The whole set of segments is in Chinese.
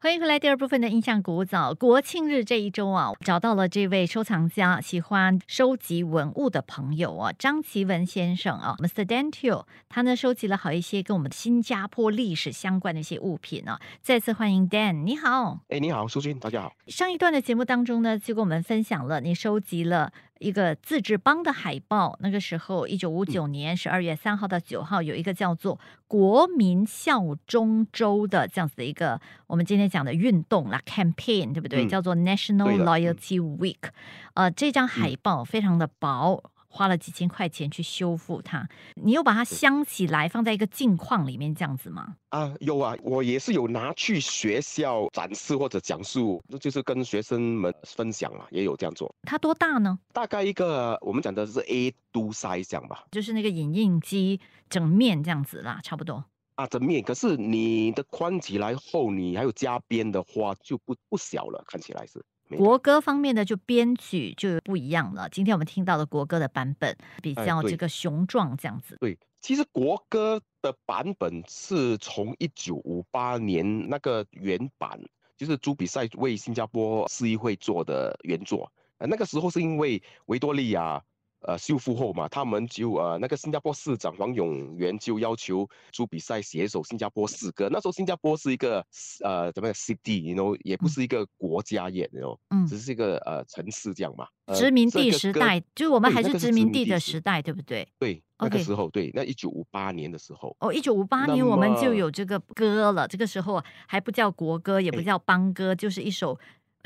欢迎回来，第二部分的印象古早。国庆日这一周啊，找到了这位收藏家，喜欢收集文物的朋友啊，张奇文先生啊，Mr. Dantio，他呢收集了好一些跟我们新加坡历史相关的一些物品啊。再次欢迎 Dan，你好。哎，你好，苏军，大家好。上一段的节目当中呢，就跟我们分享了你收集了。一个自治邦的海报，那个时候一九五九年十二月三号到九号，有一个叫做“国民效忠周”的这样子的一个我们今天讲的运动啦，campaign 对不对？叫做 National Loyalty Week。呃，这张海报非常的薄。花了几千块钱去修复它，你又把它镶起来放在一个镜框里面这样子吗？啊，有啊，我也是有拿去学校展示或者讲述，那就是跟学生们分享啊，也有这样做。它多大呢？大概一个我们讲的是 A 度 size 这样吧，就是那个影印机整面这样子啦，差不多。啊，整面，可是你的宽起来后，你还有加边的话就不不小了，看起来是。国歌方面的就编曲就不一样了。今天我们听到的国歌的版本比较这个雄壮，这样子。对，其实国歌的版本是从一九五八年那个原版，就是朱比赛为新加坡市议会做的原作。呃，那个时候是因为维多利亚。呃，修复后嘛，他们就呃，那个新加坡市长黄永元就要求朱比赛写首新加坡诗歌。那时候新加坡是一个呃怎么样 city，you know，也不是一个国家也，you know，嗯，只是一个呃城市这样嘛。殖民地时代，就是我们还是殖民地的时代，对不对？对，那个时候对，那一九五八年的时候。哦，一九五八年我们就有这个歌了。这个时候还不叫国歌，也不叫邦歌，就是一首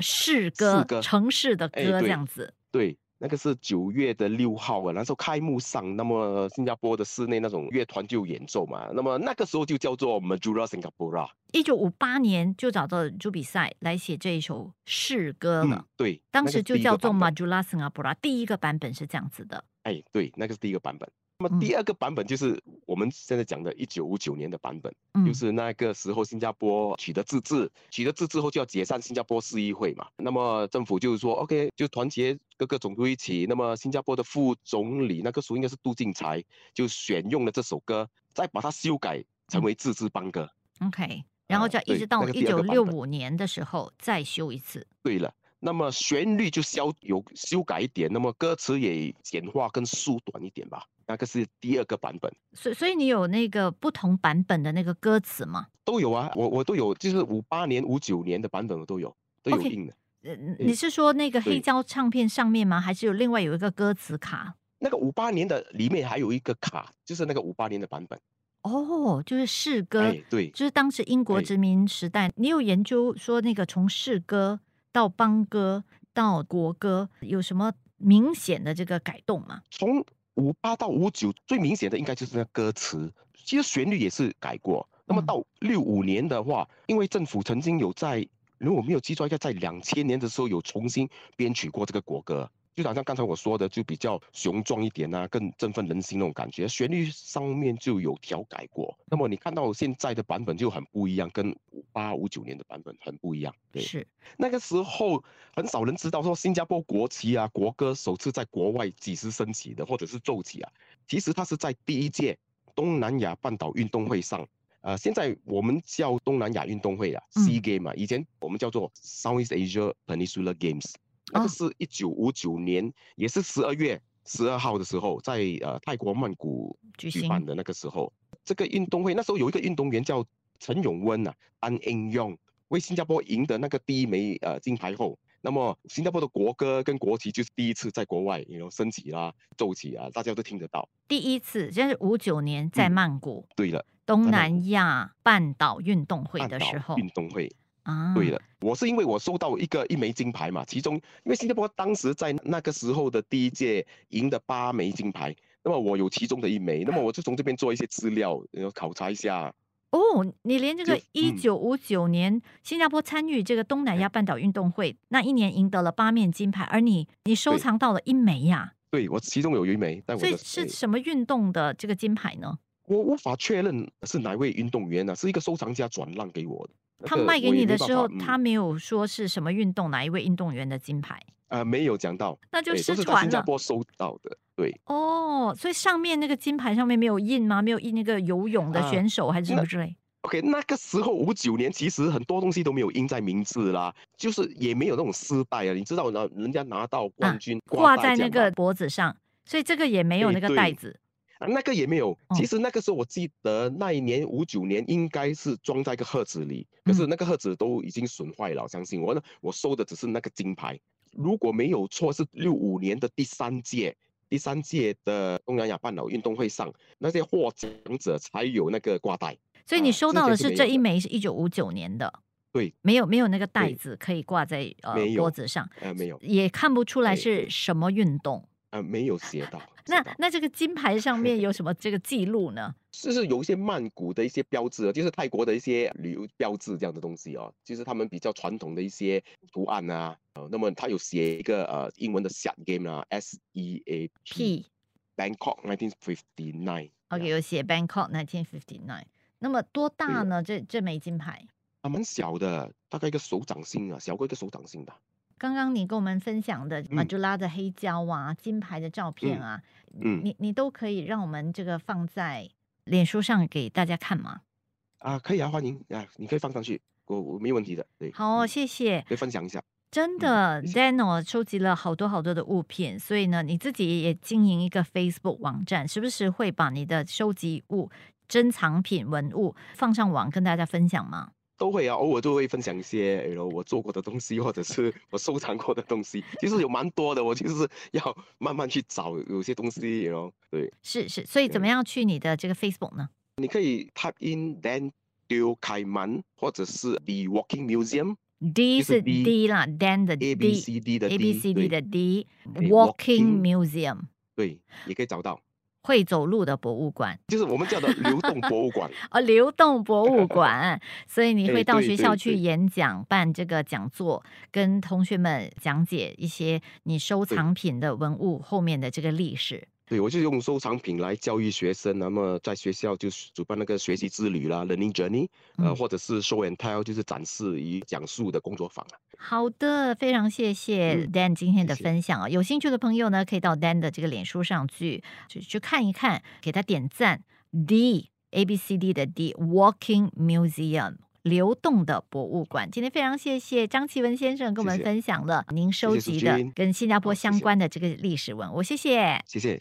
市歌，城市的歌这样子。对。那个是九月的六号啊，那时候开幕上，那么新加坡的室内那种乐团就演奏嘛，那么那个时候就叫做 Majura Singapore。一九五八年就找到朱比赛来写这一首诗歌了，对，当时就叫做 Majura Singapore，第一个版本是这样子的。哎，对，那个是第一个版本。那么第二个版本就是我们现在讲的1959年的版本，就是那个时候新加坡取得自治，取得自治后就要解散新加坡市议会嘛。那么政府就是说，OK，就团结各个总督一起。那么新加坡的副总理那个时候应该是杜敬才，就选用了这首歌，再把它修改成为自治邦歌。OK，然后就一直到一九六五年的时候再修一次。对了。那么旋律就消有修改一点，那么歌词也简化跟缩短一点吧。那个是第二个版本。所所以你有那个不同版本的那个歌词吗？都有啊，我我都有，就是五八年、五九年的版本我都有，都有印的。呃，你是说那个黑胶唱片上面吗？还是有另外有一个歌词卡？那个五八年的里面还有一个卡，就是那个五八年的版本。哦，就是诗歌，对，就是当时英国殖民时代，你有研究说那个从诗歌。到邦歌到国歌有什么明显的这个改动吗？从五八到五九最明显的应该就是那歌词，其实旋律也是改过。那么到六五年的话，因为政府曾经有在，如果没有记错，应该在两千年的时候有重新编曲过这个国歌。就好像刚才我说的，就比较雄壮一点啊，更振奋人心那种感觉。旋律上面就有调改过。那么你看到现在的版本就很不一样，跟五八五九年的版本很不一样。对，是那个时候很少人知道说新加坡国旗啊，国歌首次在国外几时升起的，或者是奏起啊。其实它是在第一届东南亚半岛运动会上。呃，现在我们叫东南亚运动会啊，Sea Game 啊，以前我们叫做 Southeast Asia Peninsula Games。那个是一九五九年，也是十二月十二号的时候，在呃泰国曼谷举办的那个时候，这个运动会那时候有一个运动员叫陈永温呐，安英用为新加坡赢得那个第一枚呃金牌后，那么新加坡的国歌跟国旗就是第一次在国外有升起啦、奏起啊，大家都听得到。第一次就是五九年在曼谷，对了，东南亚半岛运动会的时候，运动会。啊，对了，我是因为我收到一个一枚金牌嘛，其中因为新加坡当时在那个时候的第一届赢的八枚金牌，那么我有其中的一枚，那么我就从这边做一些资料，然后考察一下，哦，你连这个就一嗯。九五九年新加坡参与这个东南亚半岛运动会那一年赢得了八面金牌，而你你收藏到了一枚呀、对我其中有一枚，但我的所以是什么运动的这个金牌呢？我无法确认是哪位运动员呢、是一个收藏家转让给我的。那个他卖给你的时候，他没有说是什么运动哪一位运动员的金牌，呃没有讲到，那就失传了新加。坡收到的。对，哦，所以上面那个金牌上面没有印吗？没有印那个游泳的啊选手还是什么之类？OK，那个时候五九年，其实很多东西都没有印在名字啦，就是也没有那种丝带啊。你知道呢，人家拿到冠军、啊挂在那个脖子上，所以这个也没有哎那个带对子。啊，那个也没有。哦其实那个时候我记得那一年五九年应该是装在一个盒子里，可嗯是那个盒子都已经损坏了。相信我呢，我收的只是那个金牌。如果没有错，是六五年的第三届。第三届的东南亚半岛运动会上，那些获奖者才有那个挂带。所以你收到的是这一枚是一九五九年的，对，没有没有那个袋子可以挂在呃没有脖子上，呃，没有，也看不出来是什么运动。呃，没有写到。那那这个金牌上面有什么这个记录呢？就是有一些曼谷的一些标志啊，就是泰国的一些旅游标志这样的东西哦，就是他们比较传统的一些图案啊。呃，那么他有写一个呃英文的 s game 啊，S E A P P Bangkok 1959。OK 有写 Bangkok 1959。那么多大呢？这这枚金牌？啊，蛮小的，大概一个手掌心啊，小过一个手掌心吧。刚刚你跟我们分享的马嗯朱拉的黑胶啊、金牌的照片嗯啊，嗯你你都可以让我们这个放在脸书上给大家看吗？啊，可以啊，欢迎啊，你可以放上去，我我没问题的。对，好谢谢。可以分享一下。真的谢谢，Dano 收集了好多好多的物品，所以呢，你自己也经营一个 Facebook 网站，时不时会把你的收集物、珍藏品、文物放上网跟大家分享吗？都会啊，偶尔都会分享一些，然后我做过的东西，或者是 我收藏过的东西，其实有蛮多的。我就是要慢慢去找有些东西，然后对，是是，所以怎么样去你的这个 Facebook 呢？你可以 type in Dan Teo 开门，或者是 The Walking Museum？D 是是 D D 啦，Dan 的 D，A B C D 的 A B C D 的 D Walking Museum 对，也可以找到，会走路的博物馆。就是我们叫的流动博物馆。哦，流动博物馆，所以你会到学校去演讲、办这个讲座，跟同学们讲解一些你收藏品的文物后面的这个历史。对，我就用收藏品来教育学生，那么在学校就是主办那个学习之旅啦，learning journey，呃，嗯或者是 show and tell，就是展示与讲述的工作坊啊。好的，非常谢谢嗯 Dan 今天的分享啊！有兴趣的朋友呢，可以到 Dan 的这个脸书上去去去看一看，给他点赞。D A B C D 的 D Walking Museum 流动的博物馆。今天非常谢谢张奇文先生跟我们分享了您收集的跟新加坡相关的这个历史文物，谢谢。谢谢。